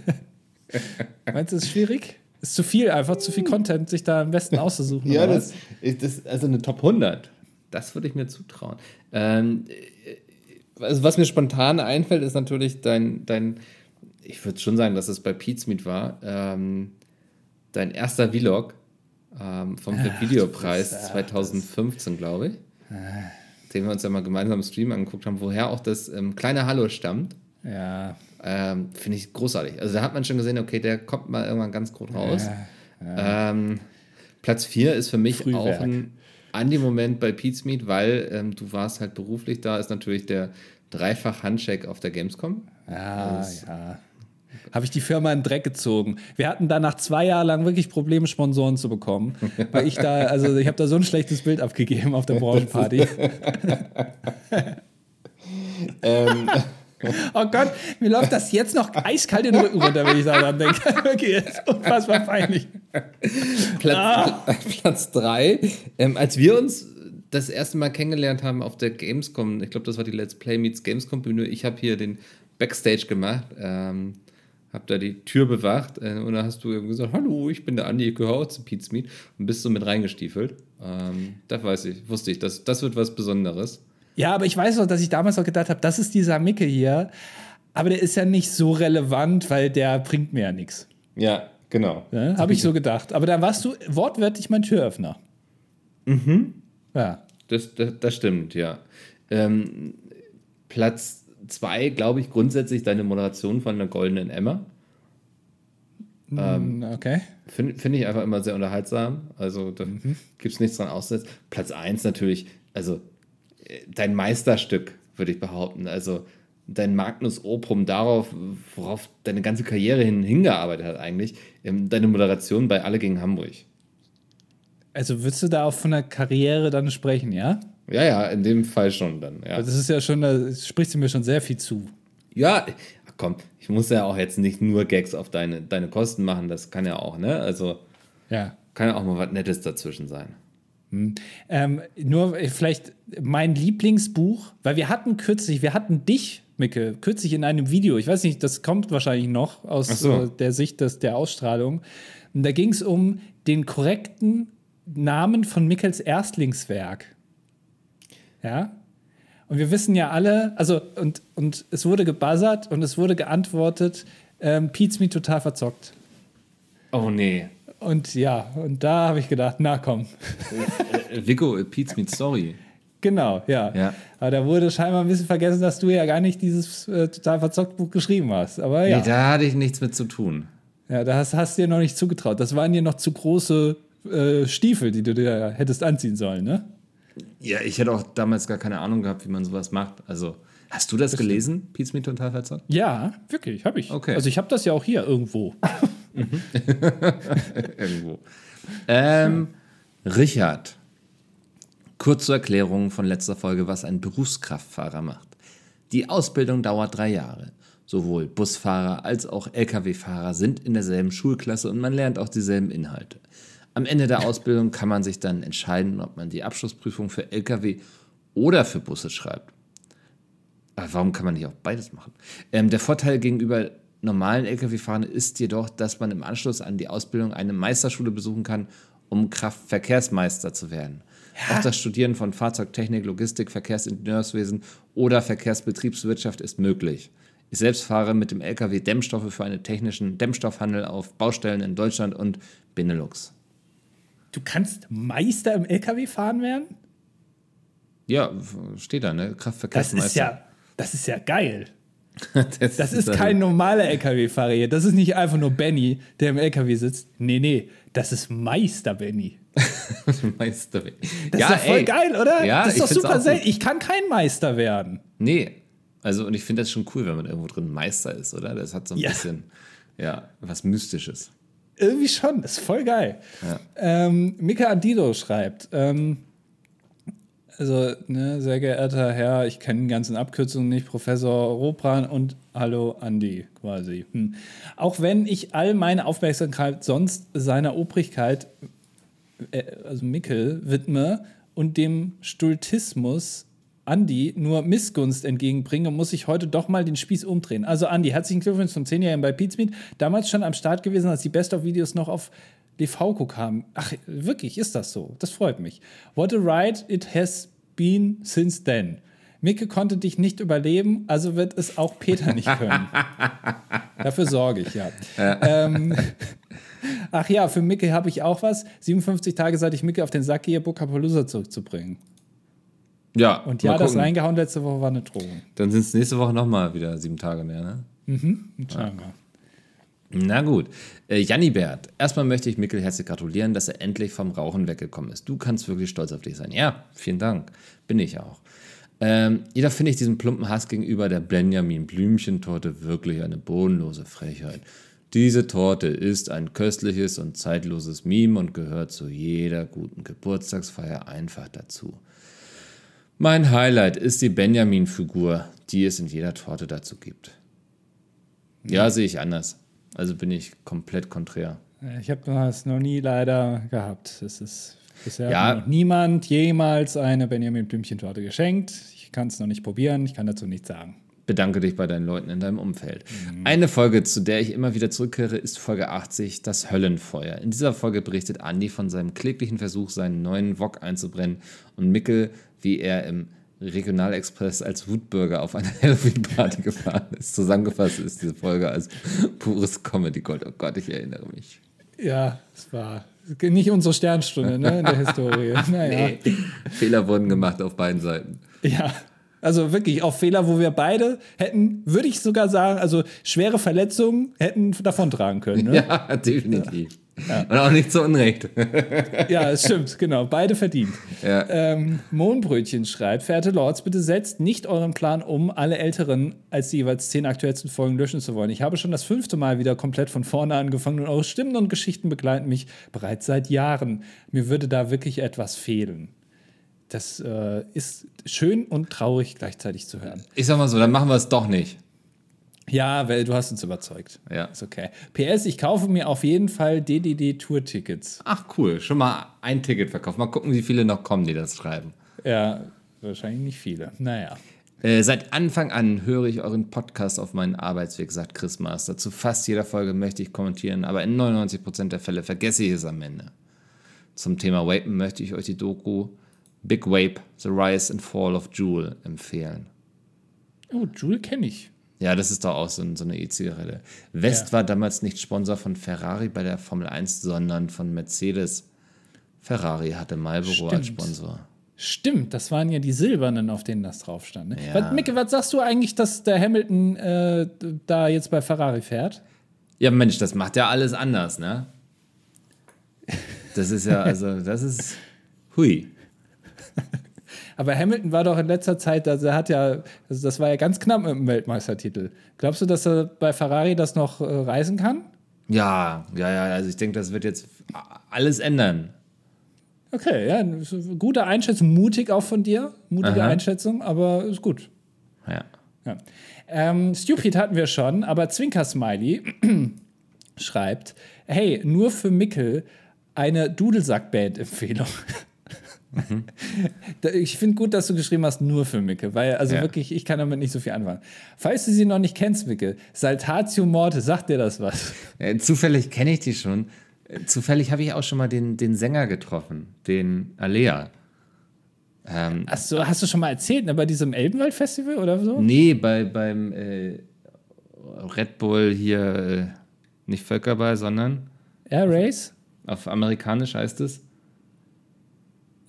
Meinst du, es ist schwierig? Ist zu viel, einfach zu viel Content, sich da am besten auszusuchen. Ja, das, ist das, also eine Top 100. Das würde ich mir zutrauen. Ähm, äh, also was mir spontan einfällt, ist natürlich dein, dein ich würde schon sagen, dass es bei Pete's Meet war, ähm, dein erster Vlog ähm, vom Videopreis bist- 2015, glaube ich. Den wir uns ja mal gemeinsam im Stream angeguckt haben, woher auch das ähm, kleine Hallo stammt. Ja, Ähm, Finde ich großartig. Also da hat man schon gesehen, okay, der kommt mal irgendwann ganz gut raus. Ähm, Platz 4 ist für mich Frühwerk. auch ein Andi-Moment bei Pete's Meet, weil ähm, du warst halt beruflich da, ist natürlich der Dreifach-Handshake auf der Gamescom. ja, ja. Habe ich die Firma in den Dreck gezogen. Wir hatten da nach zwei Jahren lang wirklich Probleme, Sponsoren zu bekommen. Weil ich da, also ich habe da so ein schlechtes Bild abgegeben auf der Branchenparty. Ähm, Oh Gott, mir läuft das jetzt noch eiskalt den Rücken runter, wenn ich daran denke. Okay, das ist unfassbar peinlich. Platz, Platz 3, ähm, als wir uns das erste Mal kennengelernt haben auf der Gamescom, ich glaube, das war die Let's Play Meets Gamescom Bühne, ich habe hier den Backstage gemacht, ähm, habe da die Tür bewacht äh, und da hast du gesagt, hallo, ich bin der Andi, ich gehöre auch zu Pete's Meet und bist so mit reingestiefelt. Ähm, da weiß ich, wusste ich, das, das wird was Besonderes. Ja, aber ich weiß noch, dass ich damals auch gedacht habe, das ist dieser Micke hier. Aber der ist ja nicht so relevant, weil der bringt mir ja nichts. Ja, genau. Ne? Habe ich so gedacht. Aber da warst du wortwörtlich mein Türöffner. Mhm. Ja. Das, das, das stimmt, ja. Ähm, Platz 2, glaube ich, grundsätzlich deine Moderation von der Goldenen Emma. Ähm, okay. Finde find ich einfach immer sehr unterhaltsam. Also da gibt es nichts dran auszusetzen. Platz 1 natürlich, also äh, dein Meisterstück, würde ich behaupten. Also dein Magnus Opum darauf, worauf deine ganze Karriere hin, hingearbeitet hat eigentlich. Ähm, deine Moderation bei Alle gegen Hamburg. Also würdest du da auch von der Karriere dann sprechen, ja? Ja, ja, in dem Fall schon dann. Ja, Das ist ja schon, da sprichst du mir schon sehr viel zu. ja komm, ich muss ja auch jetzt nicht nur Gags auf deine, deine Kosten machen. Das kann ja auch, ne? Also Ja. kann ja auch mal was Nettes dazwischen sein. Ähm, nur äh, vielleicht mein Lieblingsbuch, weil wir hatten kürzlich, wir hatten dich, Micke, kürzlich in einem Video, ich weiß nicht, das kommt wahrscheinlich noch aus so. äh, der Sicht des, der Ausstrahlung. Und da ging es um den korrekten Namen von Mickels Erstlingswerk. Ja? Und wir wissen ja alle, also, und, und es wurde gebuzzert und es wurde geantwortet, ähm, Pete's Me total verzockt. Oh nee. Und ja, und da habe ich gedacht, na komm. Äh, Vico, it Pete's Meat Sorry. Genau, ja. Ja. Aber da wurde scheinbar ein bisschen vergessen, dass du ja gar nicht dieses äh, total verzockt Buch geschrieben hast. Aber ja, Nee, da hatte ich nichts mit zu tun. ja da hast, hast du dir noch nicht zugetraut. Das waren dir noch zu große äh, Stiefel, die du dir hättest anziehen sollen, ne? Ja, ich hätte auch damals gar keine Ahnung gehabt, wie man sowas macht. Also, hast du das gelesen? Pete's Meat total verzockt? Ja, wirklich, habe ich. Okay. Also ich habe das ja auch hier irgendwo. Irgendwo. Ähm, Richard. Kurz zur Erklärung von letzter Folge, was ein Berufskraftfahrer macht. Die Ausbildung dauert drei Jahre. Sowohl Busfahrer als auch Lkw-Fahrer sind in derselben Schulklasse und man lernt auch dieselben Inhalte. Am Ende der Ausbildung kann man sich dann entscheiden, ob man die Abschlussprüfung für Lkw oder für Busse schreibt. Aber warum kann man nicht auch beides machen? Ähm, der Vorteil gegenüber normalen Lkw-Fahrern ist jedoch, dass man im Anschluss an die Ausbildung eine Meisterschule besuchen kann, um Kraftverkehrsmeister zu werden. Auch das Studieren von Fahrzeugtechnik, Logistik, Verkehrsingenieurswesen oder Verkehrsbetriebswirtschaft ist möglich. Ich selbst fahre mit dem LKW Dämmstoffe für einen technischen Dämmstoffhandel auf Baustellen in Deutschland und Benelux. Du kannst Meister im LKW fahren werden? Ja, steht da, ne? Das Kraftverkehrsmeister. ist ja, das ist ja geil. das, Das ist kein normaler LKW-Fahrer hier. Das ist nicht einfach nur Benny, der im LKW sitzt. Nee, nee, das ist Meister Benny. Meister. Das ist doch voll geil, oder? Ja, das ist doch super selten. Ich kann kein Meister werden. Nee, also und ich finde das schon cool, wenn man irgendwo drin Meister ist, oder? Das hat so ein Ja. bisschen, ja, was Mystisches. Irgendwie schon, das ist voll geil. Ja. Ähm, Mika Adido schreibt, ähm, also, ne, sehr geehrter Herr, ich kenne die ganzen Abkürzungen nicht, Professor Ropran und Hallo Andi quasi. Hm. Auch wenn ich all meine Aufmerksamkeit sonst seiner Obrigkeit, äh, also Mickel, widme und dem Stultismus Andi nur Missgunst entgegenbringe, muss ich heute doch mal den Spieß umdrehen. Also Andi, herzlichen Glückwunsch zum 10-Jährigen bei Pizmeet. Damals schon am Start gewesen, als die Best-of-Videos noch auf DVko kamen. Ach, wirklich, ist das so? Das freut mich. What a ride it has been since then. Micke konnte dich nicht überleben, also wird es auch Peter nicht können. Dafür sorge ich, ja. Ähm, ach ja, für Micke habe ich auch was. 57 Tage, seit ich Micke auf den Sack gehe, Bokapalooza zurückzubringen. Ja, Und ja, das reingehauen letzte Woche war eine Drohung. Dann sind es nächste Woche nochmal wieder sieben Tage mehr, ne? Und schauen wir. Na gut. Äh, Jannibert, erstmal möchte ich Mikkel herzlich gratulieren, dass er endlich vom Rauchen weggekommen ist. Du kannst wirklich stolz auf dich sein. Ja, vielen Dank. Bin ich auch. Ähm, jedoch finde ich diesen plumpen Hass gegenüber der Benjamin Blümchentorte wirklich eine bodenlose Frechheit. Diese Torte ist ein köstliches und zeitloses Meme und gehört zu jeder guten Geburtstagsfeier einfach dazu. Mein Highlight ist die Benjamin-Figur, die es in jeder Torte dazu gibt. Ja, sehe ich anders. Also bin ich komplett konträr. Ich habe das noch nie leider gehabt. Es ist bisher Ja. noch niemand jemals eine Benjamin Blümchen-Torte geschenkt. Ich kann es noch nicht probieren, ich kann dazu nichts sagen. Bedanke dich bei deinen Leuten in deinem Umfeld. Eine Folge, zu der ich immer wieder zurückkehre, ist Folge 80, das Höllenfeuer. In dieser Folge berichtet Andi von seinem kläglichen Versuch, seinen neuen Wok einzubrennen und Mickel, wie er im Regionalexpress als Wutbürger auf eine Halloween-Party gefahren ist. Zusammengefasst ist diese Folge als pures Comedy-Gold. Oh Gott, ich erinnere mich. Ja, es war nicht unsere Sternstunde ne, in der Historie. Naja. Nee, Fehler wurden gemacht auf beiden Seiten. Ja, also wirklich auf Fehler, wo wir beide hätten, würde ich sogar sagen, also schwere Verletzungen hätten davontragen können. Ne? Ja, definitiv. Und auch nicht zu Unrecht. Ja, es stimmt, genau. Beide verdient. Ja. Ähm, Mohnbrötchen schreibt, verehrte Lords, bitte setzt nicht euren Plan um, alle älteren als die jeweils zehn aktuellsten Folgen löschen zu wollen. Ich habe schon das fünfte Mal wieder komplett von vorne angefangen und eure Stimmen und Geschichten begleiten mich bereits seit Jahren. Mir würde da wirklich etwas fehlen. Das äh, ist schön und traurig gleichzeitig zu hören. Ich sag mal so, dann machen wir es doch nicht. Ja, weil du hast uns überzeugt. Ja. Ist okay. PS, ich kaufe mir auf jeden Fall DDD-Tour-Tickets. Ach cool, schon mal ein Ticket verkauft. Mal gucken, wie viele noch kommen, die das schreiben. Ja, wahrscheinlich nicht viele. Naja. Äh, seit Anfang an höre ich euren Podcast auf meinen Arbeitsweg, sagt Chris Master. Zu fast jeder Folge möchte ich kommentieren, aber in 99% der Fälle vergesse ich es am Ende. Zum Thema Vapen möchte ich euch die Doku Big Vape, The Rise and Fall of Juul empfehlen. Oh, Joule kenne ich. Ja, das ist doch auch so, so eine E-Zigarette. West Ja. war damals nicht Sponsor von Ferrari bei der Formel 1, sondern von Mercedes. Ferrari hatte Marlboro als. Sponsor. Stimmt, das waren ja die silbernen, auf denen das drauf stand. Ne? Ja. Was, Micke, was sagst du eigentlich, dass der Hamilton äh, da jetzt bei Ferrari fährt? Ja, Mensch, das macht ja alles anders, ne? Das ist ja, also, das ist. Hui. Aber Hamilton war doch in letzter Zeit, also er hat ja, also das war ja ganz knapp mit dem Weltmeistertitel. Glaubst du, dass er bei Ferrari das noch äh, reisen kann? Ja, ja, ja, also ich denke, das wird jetzt alles ändern. Okay, ja, gute Einschätzung, mutig auch von dir, mutige Aha. Einschätzung, aber ist gut. Ja. Ja. Ähm, Stupid hatten wir schon, aber Zwinker-Smiley schreibt: Hey, nur für Mickel eine Dudelsack-Band-Empfehlung. Da- Ich finde gut, dass du geschrieben hast, nur für Micke, weil also Ja. wirklich, ich kann damit nicht so viel anfangen. Falls du sie noch nicht kennst, Micke, Saltatio Morte, sagt dir das was? Äh, zufällig kenne ich die schon. Äh, Zufällig habe ich auch schon mal den, den Sänger getroffen, den Alea. Ähm, Achso, hast du schon mal erzählt, ne, bei diesem Elbenwald-Festival oder so? nee, bei, beim äh, Red Bull hier äh, nicht Völkerball, sondern Air Race? auf amerikanisch heißt es.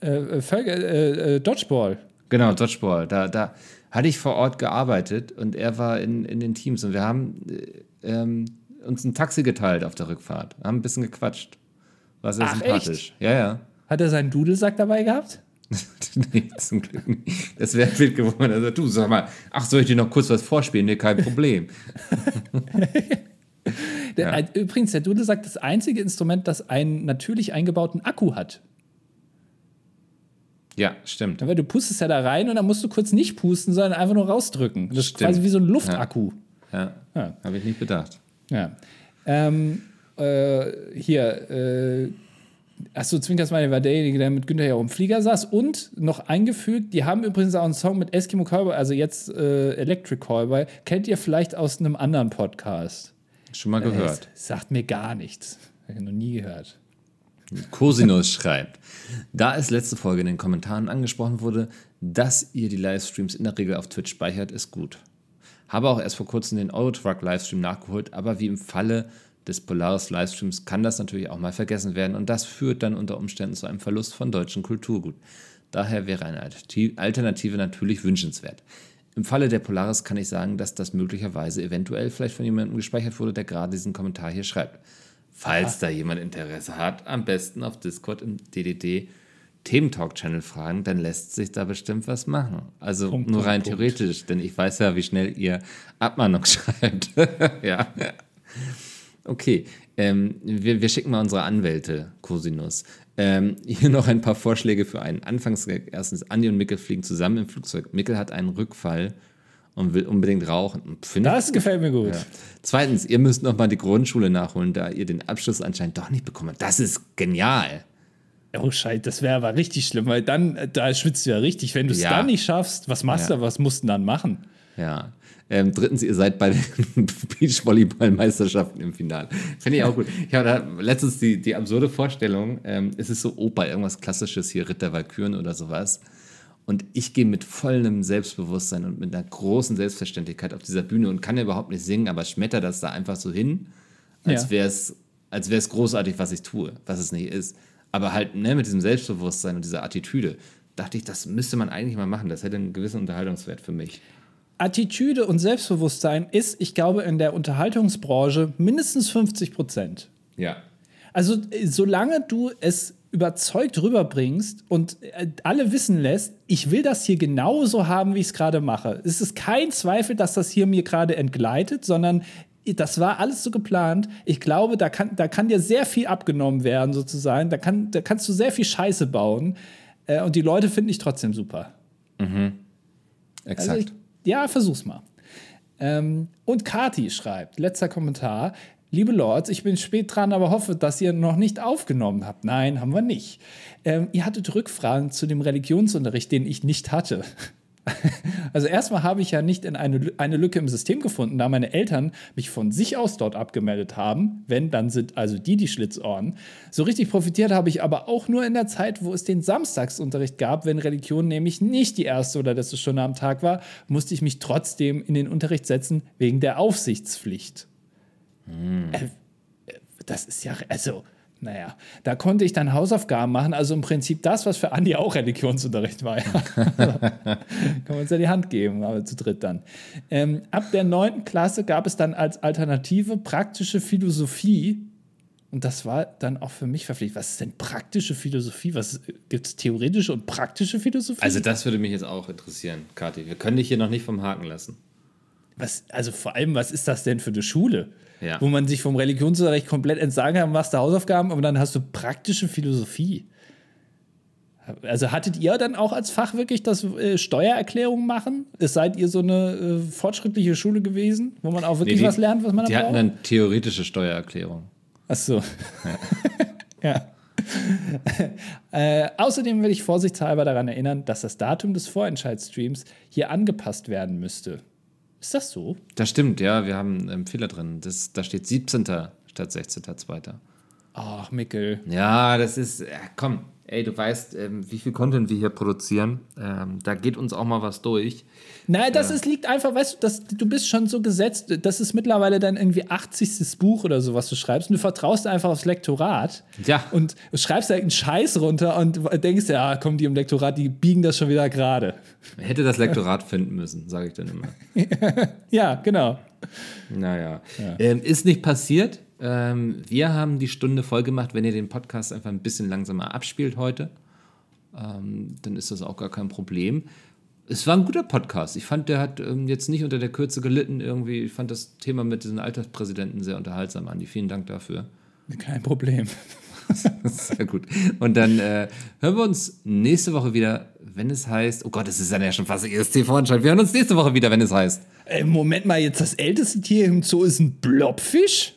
Äh, äh, Völker- äh, äh, Dodgeball. Genau, Dodgeball. Da, da hatte ich vor Ort gearbeitet und er war in, in den Teams und wir haben äh, ähm, uns ein Taxi geteilt auf der Rückfahrt. Haben ein bisschen gequatscht. War sehr Ach, sympathisch. Ja, ja. Hat er seinen Dudelsack dabei gehabt? nee, zum Glück nicht. Das wäre wild geworden. Also, du sag mal, ach, soll ich dir noch kurz was vorspielen? Nee, kein Problem. Der, äh, Übrigens, der Dudelsack das einzige Instrument, das einen natürlich eingebauten Akku hat. Ja, stimmt. Weil du pustest ja da rein und dann musst du kurz nicht pusten, sondern einfach nur rausdrücken. Das ist Stimmt. quasi wie so ein Luftakku. Ja, Ja. habe ich nicht bedacht. Ja. Ähm, äh, hier, äh, achso, Zwinkers meine war derjenige, der mit Günther ja im Flieger saß. Und noch eingefügt, die haben übrigens auch einen Song mit Eskimo Cowboy, also jetzt äh, Electric Cowboy. Kennt ihr vielleicht aus einem anderen Podcast? Schon mal gehört. Es sagt mir gar nichts. Habe ich noch nie gehört. Cosinus schreibt, da es letzte Folge in den Kommentaren angesprochen wurde, dass ihr die Livestreams in der Regel auf Twitch speichert, ist gut. Habe auch erst vor kurzem den Eurotruck Livestream nachgeholt, aber wie im Falle des Polaris Livestreams kann das natürlich auch mal vergessen werden und das führt dann unter Umständen zu einem Verlust von deutschem Kulturgut. Daher wäre eine Alternati- Alternative natürlich wünschenswert. Im Falle der Polaris kann ich sagen, dass das möglicherweise eventuell vielleicht von jemandem gespeichert wurde, der gerade diesen Kommentar hier schreibt. Falls da jemand Interesse hat, am besten auf Discord im DDD Thementalk-Channel fragen, dann lässt sich da bestimmt was machen. Also Punkt, nur rein Punkt. theoretisch, denn ich weiß ja, wie schnell ihr Abmahnung schreibt. ja. Okay, ähm, wir, wir schicken mal unsere Anwälte, Cosinus. Ähm, hier noch ein paar Vorschläge für einen Anfangsgag. Erstens, Andi und Mickel fliegen zusammen im Flugzeug. Mickel hat einen Rückfall und will unbedingt rauchen. Finde ich Das gefällt mir gut. ja. Zweitens, ihr müsst noch mal die Grundschule nachholen, da ihr den Abschluss anscheinend doch nicht bekommen habt. Das ist genial. Oh Scheiße, das wäre aber richtig schlimm, weil dann, äh, da schwitzt du ja richtig. Wenn du es Ja. dann nicht schaffst, was machst Ja. du, was musst du dann machen? Ja. Ähm, drittens, ihr seid bei den Beachvolleyball-Meisterschaften im Finale. Finde ich auch gut. Ich habe da letztens die, die absurde Vorstellung, ähm, es ist so Oper, irgendwas Klassisches hier, Ritter Walküren oder sowas. Und ich gehe mit vollem Selbstbewusstsein und mit einer großen Selbstverständlichkeit auf dieser Bühne und kann ja überhaupt nicht singen, aber schmetter das da einfach so hin, als Ja. wäre es als wär's großartig, was ich tue, was es nicht ist. Aber halt ne, mit diesem Selbstbewusstsein und dieser Attitüde dachte ich, das müsste man eigentlich mal machen. Das hätte einen gewissen Unterhaltungswert für mich. Attitüde und Selbstbewusstsein ist, ich glaube, in der Unterhaltungsbranche mindestens 50 Prozent. Ja. Also, äh, solange du es überzeugt rüberbringst und äh, alle wissen lässt, ich will das hier genauso haben, wie ich es gerade mache. Es ist kein Zweifel, dass das hier mir gerade entgleitet, sondern das war alles so geplant. Ich glaube, da kann, da kann dir sehr viel abgenommen werden, sozusagen. Da, kann, da kannst du sehr viel Scheiße bauen. Äh, und die Leute finden dich trotzdem super. Exakt. Also ich, ja, versuch's mal. Ähm, und Kati schreibt, letzter Kommentar. Liebe Lords, ich bin spät dran, aber hoffe, dass ihr noch nicht aufgenommen habt. Nein, haben wir nicht. Ähm, ihr hattet Rückfragen zu dem Religionsunterricht, den ich nicht hatte. Also erstmal habe ich ja nicht in eine, eine Lücke im System gefunden, da meine Eltern mich von sich aus dort abgemeldet haben. Wenn, dann sind also die die Schlitzohren. So richtig profitiert habe ich aber auch nur in der Zeit, wo es den Samstagsunterricht gab, wenn Religion nämlich nicht die erste oder letzte Stunde am Tag war, musste ich mich trotzdem in den Unterricht setzen wegen der Aufsichtspflicht. Äh, das ist ja, also, naja, da konnte ich dann Hausaufgaben machen, also im Prinzip das, was für Andi auch Religionsunterricht war. Ja. Kann man uns ja die Hand geben, aber zu dritt dann. Ähm, ab der neunten Klasse gab es dann als Alternative praktische Philosophie. Und das war dann auch für mich verpflichtend. Was ist denn praktische Philosophie? Was gibt es theoretische und praktische Philosophie? Also das würde mich jetzt auch interessieren, Kathi. Wir können dich hier noch nicht vom Haken lassen. Was, also vor allem, was ist das denn für eine Schule? Ja. Wo man sich vom Religionsunterricht komplett entsagen kann, machst du Hausaufgaben, aber dann hast du praktische Philosophie. Also hattet ihr dann auch als Fach wirklich das äh, Steuererklärung machen? Es seid ihr so eine äh, fortschrittliche Schule gewesen, wo man auch wirklich die- was lernt, was man Die hatten braucht? dann theoretische Steuererklärung. Ach so. ja. äh, außerdem will ich vorsichtshalber daran erinnern, dass das Datum des Vorentscheidsstreams hier angepasst werden müsste. Ist das so? Das stimmt, ja, wir haben einen Fehler drin. Das, da steht 17. statt 16.2. Ach, Mickel. Ja, das ist, ja, komm, ey, du weißt, ähm, wie viel Content wir hier produzieren. Ähm, da geht uns auch mal was durch. Nein, das ist, liegt einfach, weißt du, das, du bist schon so gesetzt, das ist mittlerweile dann irgendwie 80. Buch oder so, was du schreibst und du vertraust einfach aufs Lektorat Ja. und schreibst da einen Scheiß runter und denkst, ja, kommen die im Lektorat, die biegen das schon wieder gerade. Hätte das Lektorat finden müssen, sage ich dann immer. Ja, genau. Naja. Ähm, ist nicht passiert. Ähm, wir haben die Stunde voll gemacht. Wenn ihr den Podcast einfach ein bisschen langsamer abspielt heute, ähm, dann ist das auch gar kein Problem. Es war ein guter Podcast. Ich fand, der hat ähm, jetzt nicht unter der Kürze gelitten irgendwie. Ich fand das Thema mit diesen Alterspräsidenten sehr unterhaltsam, Andi. Vielen Dank dafür. Kein Problem. Sehr gut. Und dann äh, hören wir uns nächste Woche wieder, wenn es heißt, oh Gott, es ist dann ja schon fast ESC-Vorentscheid. Wir hören uns nächste Woche wieder, wenn es heißt. Äh, Moment mal, jetzt das älteste Tier im Zoo ist ein Blobfisch?